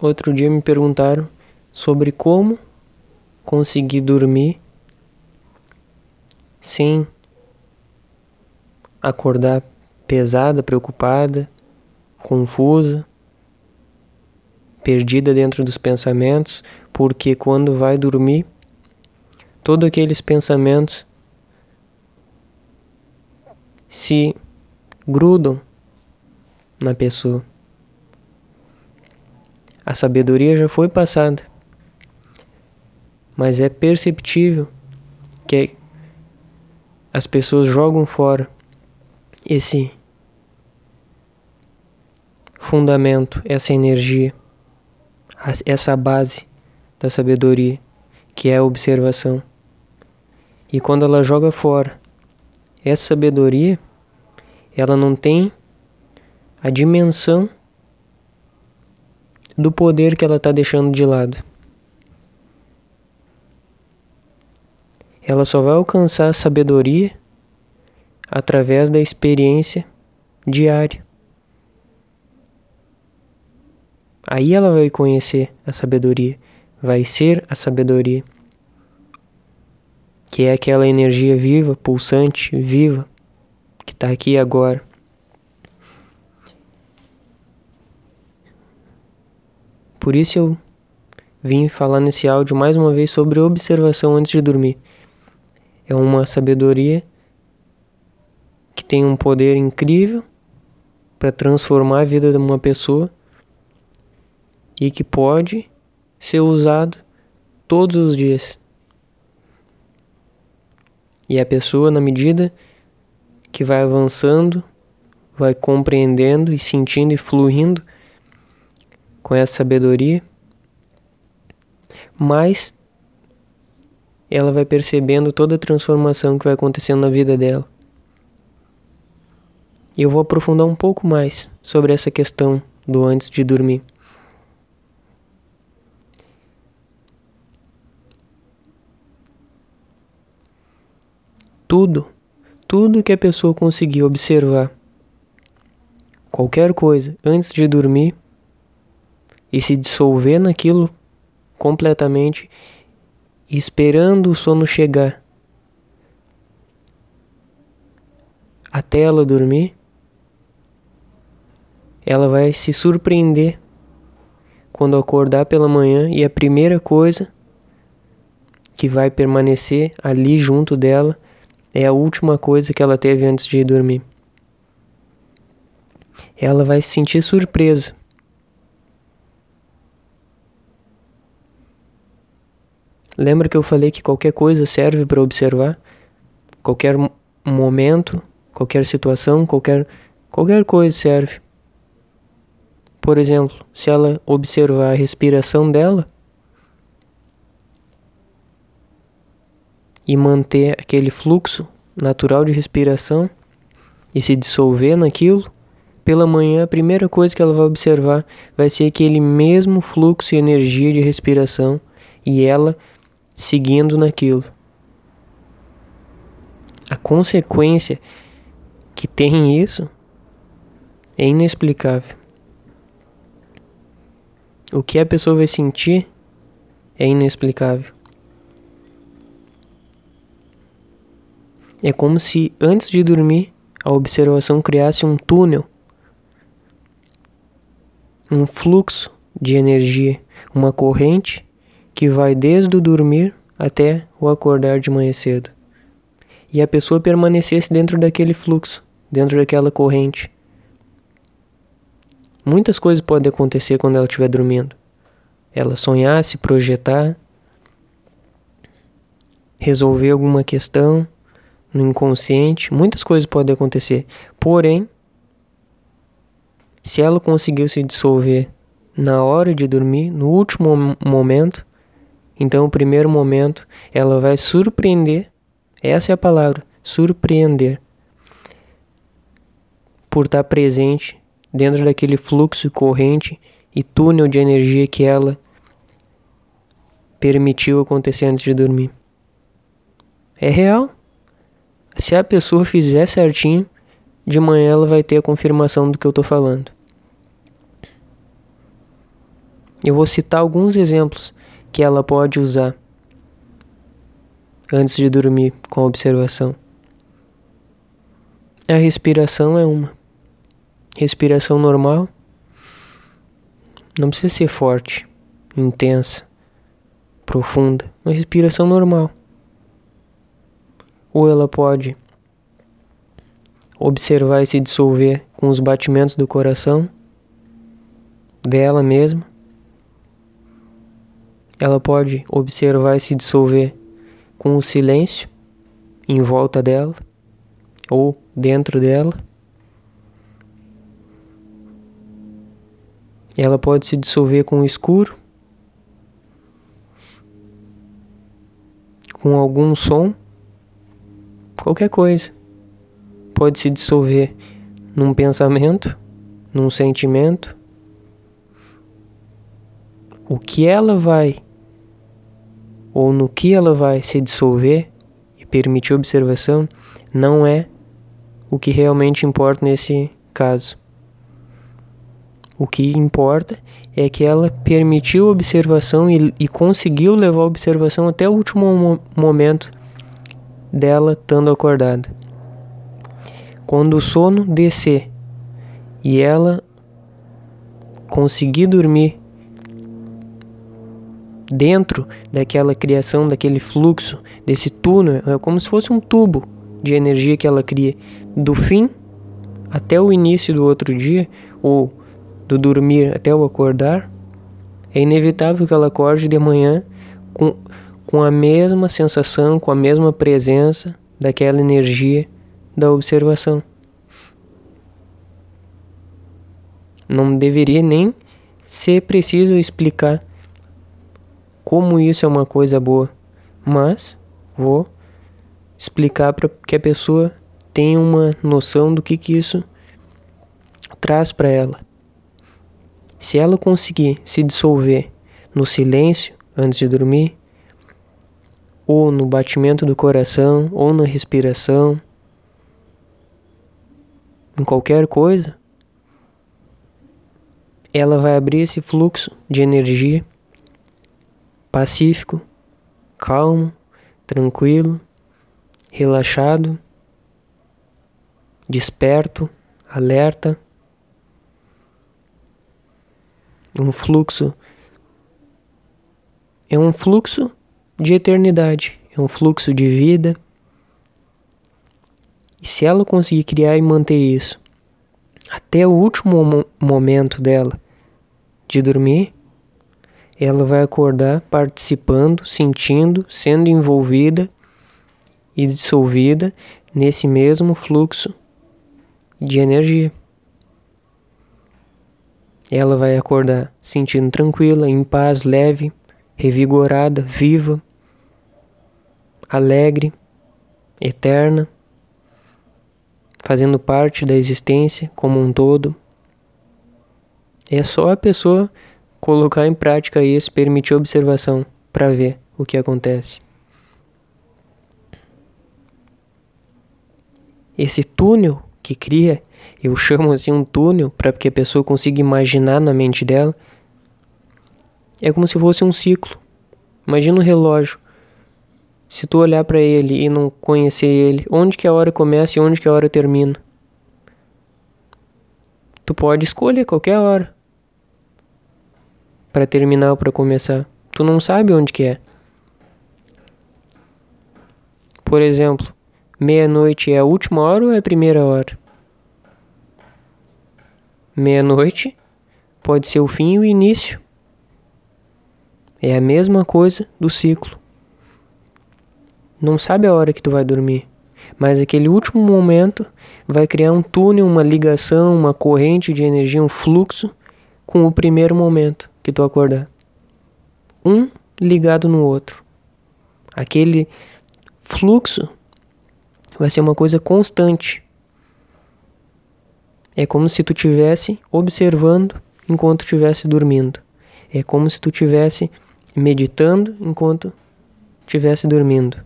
Outro dia me perguntaram sobre como conseguir dormir sem acordar pesada, preocupada, confusa, perdida dentro dos pensamentos, porque quando vai dormir, todos aqueles pensamentos se grudam na pessoa. A sabedoria já foi passada, mas é perceptível que as pessoas jogam fora esse fundamento, essa energia, essa base da sabedoria, que é a observação. E quando ela joga fora essa sabedoria, ela não tem a dimensão do poder que ela está deixando de lado. Ela só vai alcançar a sabedoria através da experiência diária. Aí ela vai conhecer a sabedoria, vai ser a sabedoria, que é aquela energia viva, pulsante, viva, que está aqui agora. Por isso eu vim falar nesse áudio mais uma vez sobre observação antes de dormir. É uma sabedoria que tem um poder incrível para transformar a vida de uma pessoa e que pode ser usado todos os dias. E a pessoa, na medida que vai avançando, vai compreendendo e sentindo e fluindo com essa sabedoria, mais ela vai percebendo toda a transformação que vai acontecendo na vida dela. E eu vou aprofundar um pouco mais sobre essa questão do antes de dormir. Tudo, tudo que a pessoa conseguir observar, qualquer coisa, antes de dormir, e se dissolver naquilo completamente, esperando o sono chegar até ela dormir, ela vai se surpreender quando acordar pela manhã e a primeira coisa que vai permanecer ali junto dela é a última coisa que ela teve antes de ir dormir. Ela vai se sentir surpresa Lembra que eu falei que qualquer coisa serve para observar? Qualquer momento, qualquer situação, qualquer qualquer coisa serve. Por exemplo, se ela observar a respiração dela e manter aquele fluxo natural de respiração e se dissolver naquilo, pela manhã a primeira coisa que ela vai observar vai ser aquele mesmo fluxo e energia de respiração e ela seguindo naquilo. A consequência que tem isso é inexplicável. O que a pessoa vai sentir é inexplicável. É como se antes de dormir a observação criasse um túnel, um fluxo de energia, uma corrente que vai desde o dormir até o acordar de manhã cedo. E a pessoa permanecesse dentro daquele fluxo, dentro daquela corrente. Muitas coisas podem acontecer quando ela estiver dormindo. Ela sonhar, se projetar, resolver alguma questão no inconsciente, muitas coisas podem acontecer. Porém, se ela conseguiu se dissolver na hora de dormir, no último momento, então, o primeiro momento, ela vai surpreender, essa é a palavra, surpreender, por estar presente dentro daquele fluxo corrente e túnel de energia que ela permitiu acontecer antes de dormir. É real. Se a pessoa fizer certinho, de manhã ela vai ter a confirmação do que eu estou falando. Eu vou citar alguns exemplos que ela pode usar antes de dormir com observação. A respiração é uma. Respiração normal. Não precisa ser forte, intensa, profunda. Uma respiração normal. Ou ela pode observar e se dissolver com os batimentos do coração dela mesma. Ela pode observar e se dissolver com o silêncio em volta dela ou dentro dela. Ela pode se dissolver com o escuro, com algum som, qualquer coisa. Pode se dissolver num pensamento, num sentimento. O que ela vai, ou no que ela vai se dissolver e permitir observação, não é o que realmente importa nesse caso. O que importa é que ela permitiu observação e, e conseguiu levar a observação até o último mo momento dela estando acordada. Quando o sono descer e ela conseguir dormir dentro daquela criação, daquele fluxo, desse túnel, é como se fosse um tubo de energia que ela cria do fim até o início do outro dia, ou do dormir até o acordar, é inevitável que ela acorde de manhã com, com a mesma sensação, com a mesma presença daquela energia da observação. Não deveria nem ser preciso explicar como isso é uma coisa boa, mas vou explicar para que a pessoa tenha uma noção do que, que isso traz para ela. Se ela conseguir se dissolver no silêncio antes de dormir, ou no batimento do coração, ou na respiração, em qualquer coisa, ela vai abrir esse fluxo de energia pacífico, calmo, tranquilo relaxado, desperto, alerta, um fluxo. É um fluxo de eternidade, é um fluxo de vida. E se ela conseguir criar e manter isso até o último mo momento dela de dormir, ela vai acordar participando, sentindo, sendo envolvida e dissolvida nesse mesmo fluxo de energia. Ela vai acordar sentindo tranquila, em paz, leve, revigorada, viva, alegre, eterna, fazendo parte da existência como um todo. É só a pessoa colocar em prática isso, permitir observação para ver o que acontece. esse túnel que cria, eu chamo assim um túnel para que a pessoa consiga imaginar na mente dela, é como se fosse um ciclo. Imagina um relógio. Se tu olhar para ele e não conhecer ele, onde que a hora começa e onde que a hora termina? Tu pode escolher qualquer hora para terminar ou para começar. Tu não sabe onde que é. Por exemplo, Meia-noite é a última hora ou é a primeira hora? Meia-noite pode ser o fim e o início. É a mesma coisa do ciclo. Não sabe a hora que tu vai dormir, mas aquele último momento vai criar um túnel, uma ligação, uma corrente de energia, um fluxo com o primeiro momento que tu acordar. Um ligado no outro. Aquele fluxo vai ser uma coisa constante. É como se tu tivesse observando enquanto estivesse dormindo. É como se tu tivesse meditando enquanto estivesse dormindo.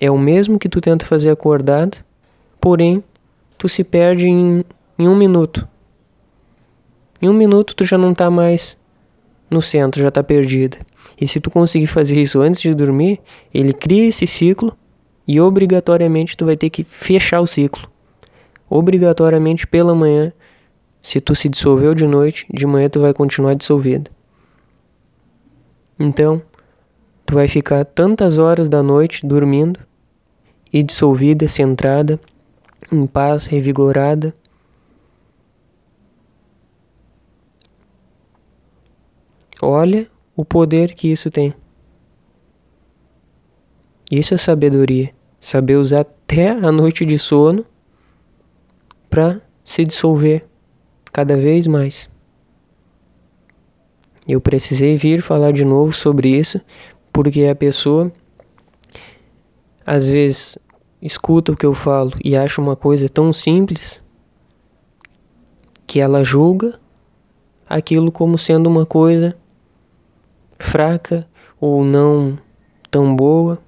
É o mesmo que tu tenta fazer acordado, porém tu se perde em, em um minuto. Em um minuto tu já não tá mais no centro, já tá perdida. E se tu conseguir fazer isso antes de dormir, ele cria esse ciclo e obrigatoriamente tu vai ter que fechar o ciclo. Obrigatoriamente pela manhã, se tu se dissolveu de noite, de manhã tu vai continuar dissolvido. Então, tu vai ficar tantas horas da noite dormindo e dissolvida, centrada, em paz, revigorada. Olha o poder que isso tem. Isso é sabedoria. Saber usar até a noite de sono para se dissolver cada vez mais. Eu precisei vir falar de novo sobre isso, porque a pessoa às vezes escuta o que eu falo e acha uma coisa tão simples que ela julga aquilo como sendo uma coisa fraca ou não tão boa.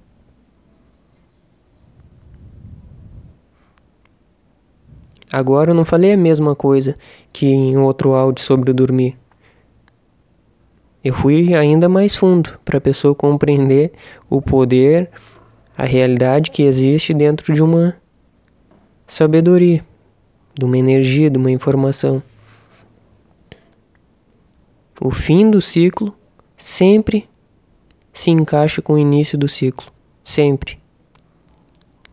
Agora eu não falei a mesma coisa que em outro áudio sobre o dormir. Eu fui ainda mais fundo para a pessoa compreender o poder, a realidade que existe dentro de uma sabedoria, de uma energia, de uma informação. O fim do ciclo sempre se encaixa com o início do ciclo. Sempre.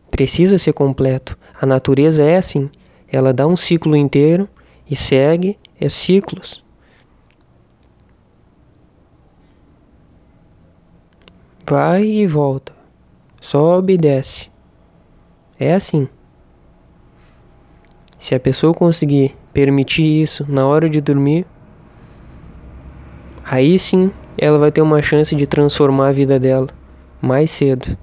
Precisa ser completo. A natureza é assim. Ela dá um ciclo inteiro e segue é ciclos. Vai e volta. Sobe e desce. É assim. Se a pessoa conseguir permitir isso na hora de dormir, aí sim ela vai ter uma chance de transformar a vida dela mais cedo.